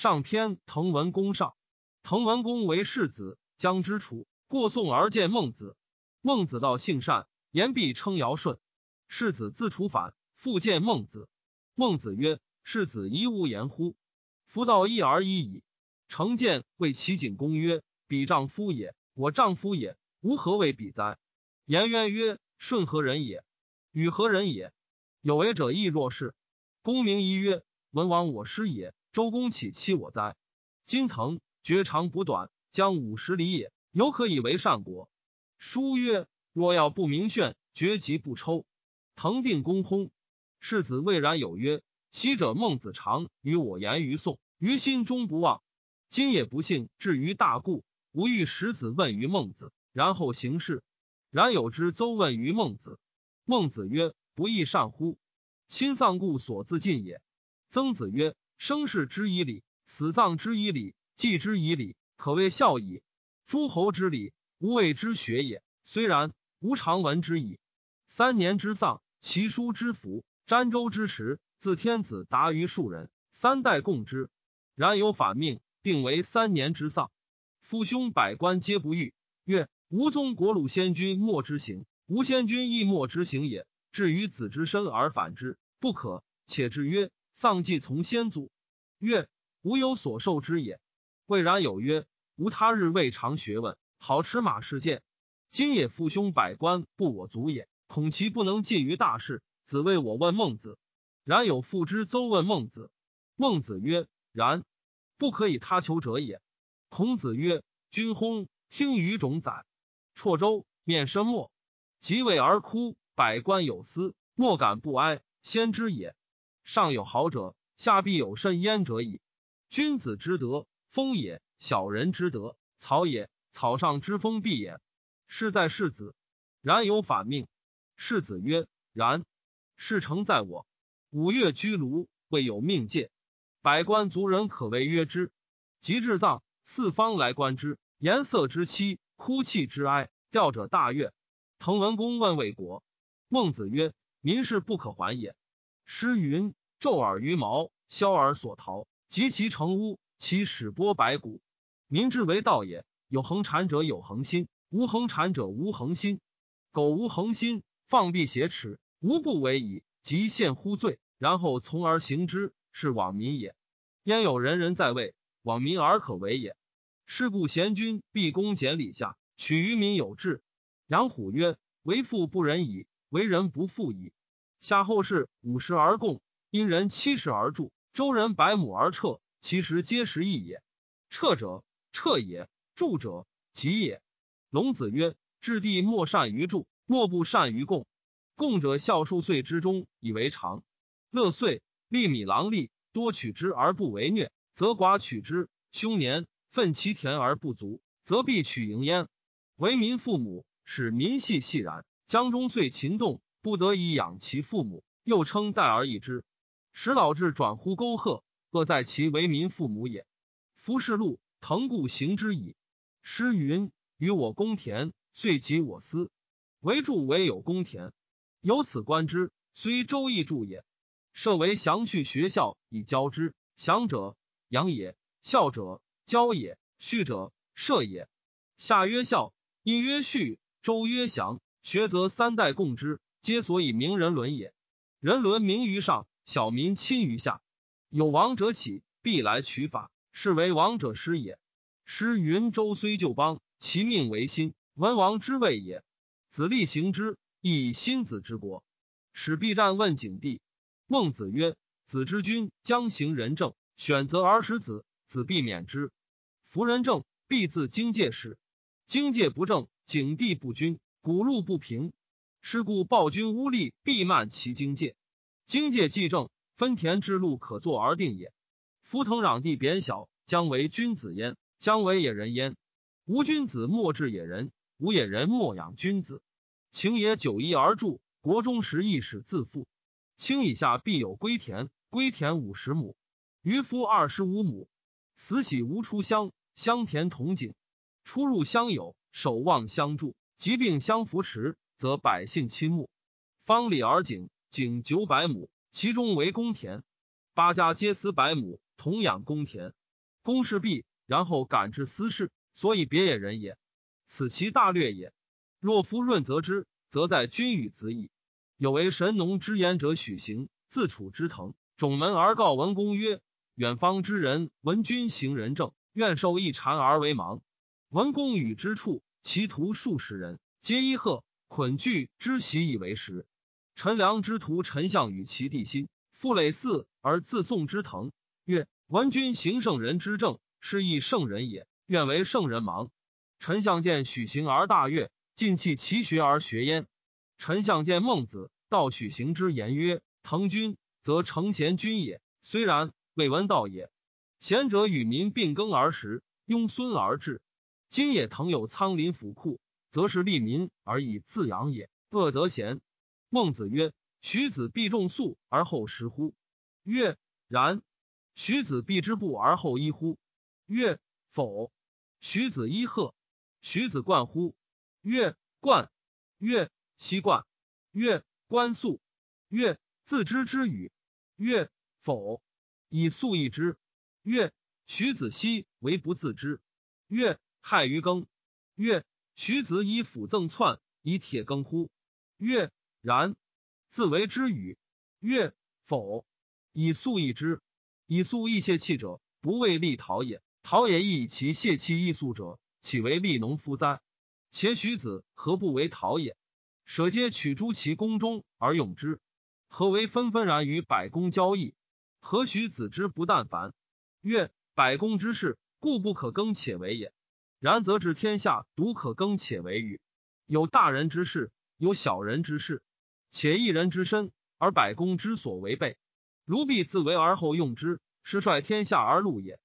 上篇滕文公上。滕文公为世子，将之楚。过宋而见孟子。孟子道性善，言必称尧舜。世子自楚反，复见孟子。孟子曰：“世子宜无言乎？夫道一而已矣。”成见谓齐景公曰：“彼丈夫也，我丈夫也，吾何谓比哉？”颜渊曰：“舜何人也？与何人也？有为者亦若是。”公明仪曰：“文王我师也，周公岂欺我哉？今腾绝长补短，将五十里也。”犹可以为善国。书曰：若要不明炫，绝疾不抽。滕定公薨，世子魏然有曰：昔者孟子常与我言于宋，于心中不忘。今也不幸至于大故，吾欲使子问于孟子，然后行事。然有之邹问于孟子，孟子曰：不亦善乎？亲丧故所自尽也。曾子曰：生事之以礼，死葬之以礼，祭之以礼，可谓孝矣。诸侯之礼，吾谓之学也。虽然，吾常闻之矣。三年之丧，其叔之福，詹州之时，自天子达于庶人，三代共之。然有反命，定为三年之丧。父兄百官皆不欲，曰：吾宗国鲁先君莫之行，吾先君亦莫之行也。至于子之身而反之，不可。且至曰：丧祭从先祖。曰：吾有所受之也。未然有曰。无他日未尝学问，好持马事剑。今也父兄百官不我族也，恐其不能尽于大事。子谓我问孟子，然有父之邹问孟子。孟子曰：然，不可以他求者也。孔子曰：君薨，听于种宰。绰州面生莫，即位而哭，百官有司，莫敢不哀。先知也。上有好者，下必有甚焉者矣。君子之德，风也。小人之德，草也；草上之风，必也。是在世子，然有反命。世子曰：然。事成在我。五月居庐，未有命戒。百官族人可谓曰之。及至葬，四方来观之，颜色之凄，哭泣之哀，吊者大悦。滕文公问魏国，孟子曰：民事不可还也。诗云：昼尔于毛，消而所逃，及其成屋，其始剥白骨。民之为道也，有恒产者有恒心，无恒产者无恒心。苟无恒心，放屁挟持，无不为矣。即陷乎罪，然后从而行之，是罔民也。焉有人人在位，罔民而可为也？是故贤君必恭俭礼下，取于民有志。杨虎曰：“为富不仁矣，为人不富矣。”夏后氏五十而贡，因人七十而助，周人百亩而撤，其实皆是义也。撤者。彻也，助者吉也。龙子曰：“治地莫善于助，莫不善于共。共者孝数岁之中以为常。乐岁，利米郎利，多取之而不为虐，则寡取之；凶年，奋其田而不足，则必取盈焉。为民父母，使民系系然。江中岁秦动，不得以养其父母，又称代而易之，使老至转乎沟壑，恶在其为民父母也。夫是路。”腾故行之矣。诗云：“与我公田，遂及我私。为助为有公田，由此观之，虽周易助也。设为祥序学校以教之。祥者养也，孝者教也，序者射也。夏曰孝，殷曰序，周曰祥。学则三代共之，皆所以明人伦也。人伦明于上，小民亲于下。有王者起，必来取法。”是为王者师也。师云：周虽旧邦，其命为新，文王之位也。子立行之，亦以新子之国。使必战问景帝。孟子曰：子之君将行仁政，选择而使子，子必免之。夫仁政，必自经界始。经界不正，景帝不君，古路不平。是故暴君污吏，必慢其经界。经界既正，分田之路可作而定也。夫腾壤地贬小，将为君子焉，将为野人焉。无君子莫治野人，无野人莫养君子。情也久夷而著，国中时亦使自负。卿以下必有归田，归田五十亩，渔夫二十五亩。慈禧无出乡，乡田同景。出入乡友，守望相助，疾病相扶持，则百姓亲睦。方里而井，井九百亩，其中为公田，八家皆私百亩。同养公田，公事毕，然后感至私事，所以别野人也。此其大略也。若夫润则之，则在君与子矣。有为神农之言者，许行自处之藤，种门而告文公曰：“远方之人闻君行仁政，愿受一禅而为盲。”文公与之处，其徒数十人，皆衣鹤捆具之习以为食。陈良之徒陈相与其弟心，复累嗣而自宋之藤，曰：“闻君行圣人之政，是亦圣人也。愿为圣人盲。”陈相见许行而大悦，尽弃其学而学焉。陈相见孟子，道许行之言曰：“腾君，则成贤君也。虽然，未闻道也。贤者与民并耕而食，庸孙而治。今也腾有仓廪府库，则是利民而以自养也。恶得贤。”孟子曰：“徐子必种粟而后食乎？”曰：“然。”徐子必之布而后衣乎？曰：“否。”徐子衣鹤。徐子冠乎？曰：“冠。”曰：其冠曰冠素曰自知之语曰否以素易之曰徐子奚为不自知曰害于耕曰徐子以斧赠篡以铁耕乎曰然自为之语曰否以素易之以素易泄气者不为利陶也陶也亦以其泄气易素者岂为利农夫哉且许子何不为陶也？舍皆取诸其宫中而用之，何为纷纷然于百公交易？何许子之不但凡？曰：百公之事，故不可更且为也。然则治天下独可更且为与？有大人之事，有小人之事，且一人之身而百公之所为备。如必自为而后用之，是率天下而戮也。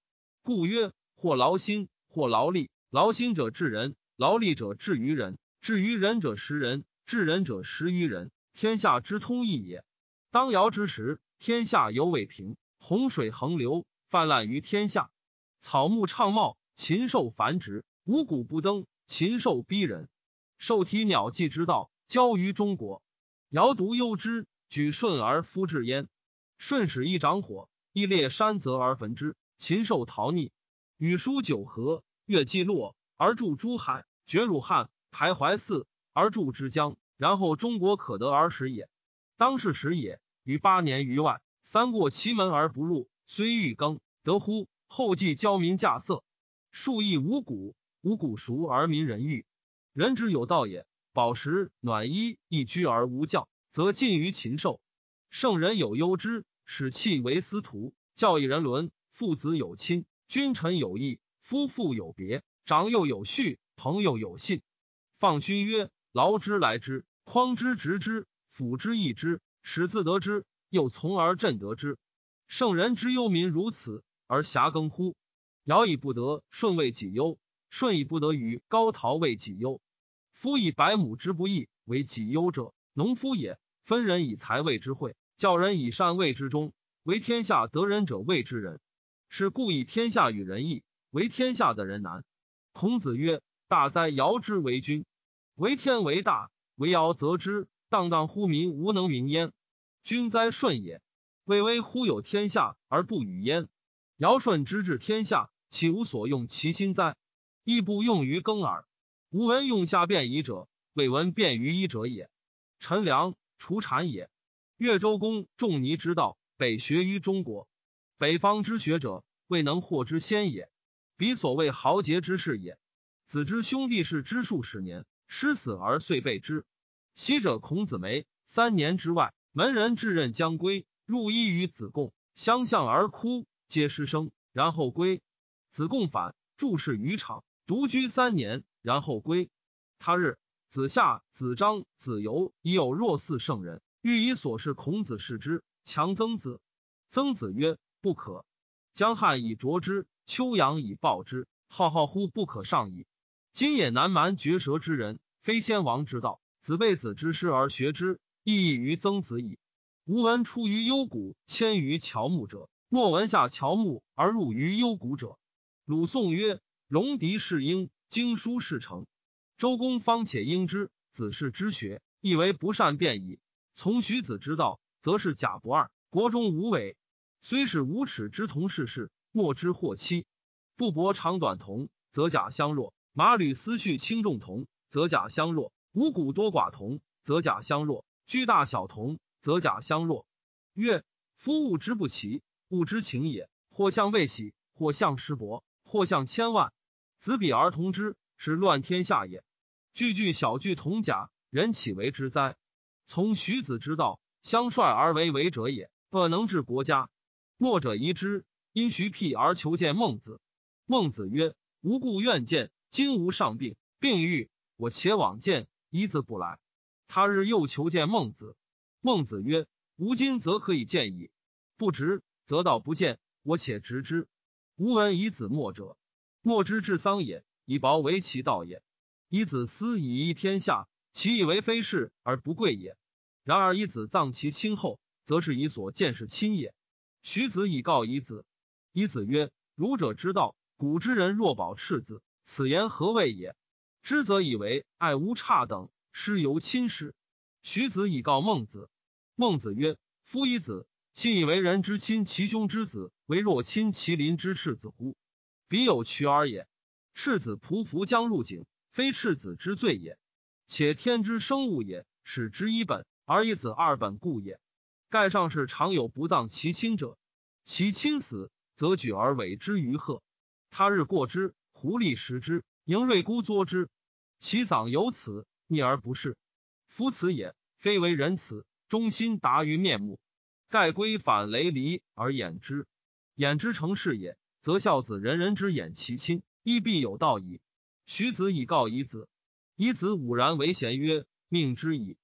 故曰：或劳心，或劳力。劳心者治人，劳力者治于人，治于人者食人。治人者食于人，天下之通义也。当尧之时，天下犹未平，洪水横流，泛滥于天下，草木畅茂，禽兽繁殖，五谷不登，禽兽逼人，兽体鸟迹之道交于中国。尧独忧之，举舜而夫治焉。舜使一掌火，一列山泽而焚之，禽兽逃匿。禹书九河，越季洛而注诸海，绝汝汉，徘徊泗。而筑之江，然后中国可得而食也。当是时也，于八年于外，三过其门而不入，虽欲耕，得乎？后继教民稼穑，数亿五谷，五谷熟而民人欲。人之有道也，饱食暖衣，一居而无教，则近于禽兽。圣人有忧之，使气为司徒，教以人伦。父子有亲，君臣有义，夫妇有别，长幼有序，朋友有信。放勋曰。劳之来之，匡之执之，辅之益之，使自得之，又从而振得之。圣人之忧民如此，而遐耕乎？尧以不得，舜为己忧；舜以不得与高陶为己忧。夫以百亩之不义为己忧者，农夫也。分人以财谓之惠，教人以善为之忠，为天下得人者谓之仁。是故以天下与人易，为天下的人难。孔子曰：“大哉尧之为君！”为天为大，为尧则之，荡荡乎民，无能名焉。君哉舜也！巍巍乎有天下而不与焉。尧舜之治天下，岂无所用其心哉？亦不用于耕耳。吾闻用下便夷者，未闻便于医者也。陈良除产也。越周公仲尼之道，北学于中国。北方之学者，未能获之先也。彼所谓豪杰之士也。子之兄弟是之数十年。失死而遂备之。昔者孔子梅三年之外，门人至任将归，入衣于子贡，相向而哭，皆失声，然后归。子贡反，注事于场，独居三年，然后归。他日，子夏、子张、子游已有若四圣人，欲以所事孔子视之，强曾子。曾子曰：“不可。江汉以啄之，秋阳以暴之，浩浩乎不可上矣。”今也南蛮绝舌之人，非先王之道。子被子之师而学之，亦异于曾子矣。吾闻出于幽谷，迁于乔木者，莫闻下乔木而入于幽谷者。鲁宋曰：“戎狄是鹰，经书事成。”周公方且应之，子是之学，亦为不善辩矣。从徐子之道，则是假不二，国中无伪。虽是无耻之同世事，莫之祸期。布帛长短同，则甲相若；马履思绪轻重同，则甲相若；五谷多寡同，则甲相若；居大小同，则甲相若。曰：夫物之不齐，物之情也。或向未喜，或向师伯，或向千万。子比而同之，是乱天下也。句句小句同假，人岂为之哉？从徐子之道，相率而为为者也。恶能治国家。墨者疑之，因徐辟而求见孟子。孟子曰：吾故愿见。今吾上病，病愈，我且往见。一字不来。他日又求见孟子。孟子曰：吾今则可以见矣。不直，则道不见。我且直之。吾闻以子墨者，莫之治丧也，以薄为其道也。以子思以益天下，其以为非事而不贵也。然而以子葬其亲厚，则是以所见是亲也。徐子以告以子，以子曰：儒者之道，古之人若保赤子，此言何谓也？知则以为爱无差等，师犹亲师。徐子以告孟子，孟子曰：夫以子。信以为人之亲其兄之子，为若亲其邻之赤子乎？彼有渠耳也。赤子匍匐将入井，非赤子之罪也。且天之生物也，始之一本，而以子二本故也。盖上士常有不葬其亲者，其亲死，则举而委之于壑。他日过之，狐狸食之，盈瑞孤作之，其丧有此，逆而不是。夫此也，非为人慈，忠心达于面目。盖归反雷离而掩之，掩之成事也，则孝子人人之眼其亲，亦必有道矣。徐子以告以子，以子武然为贤曰：“命之矣。”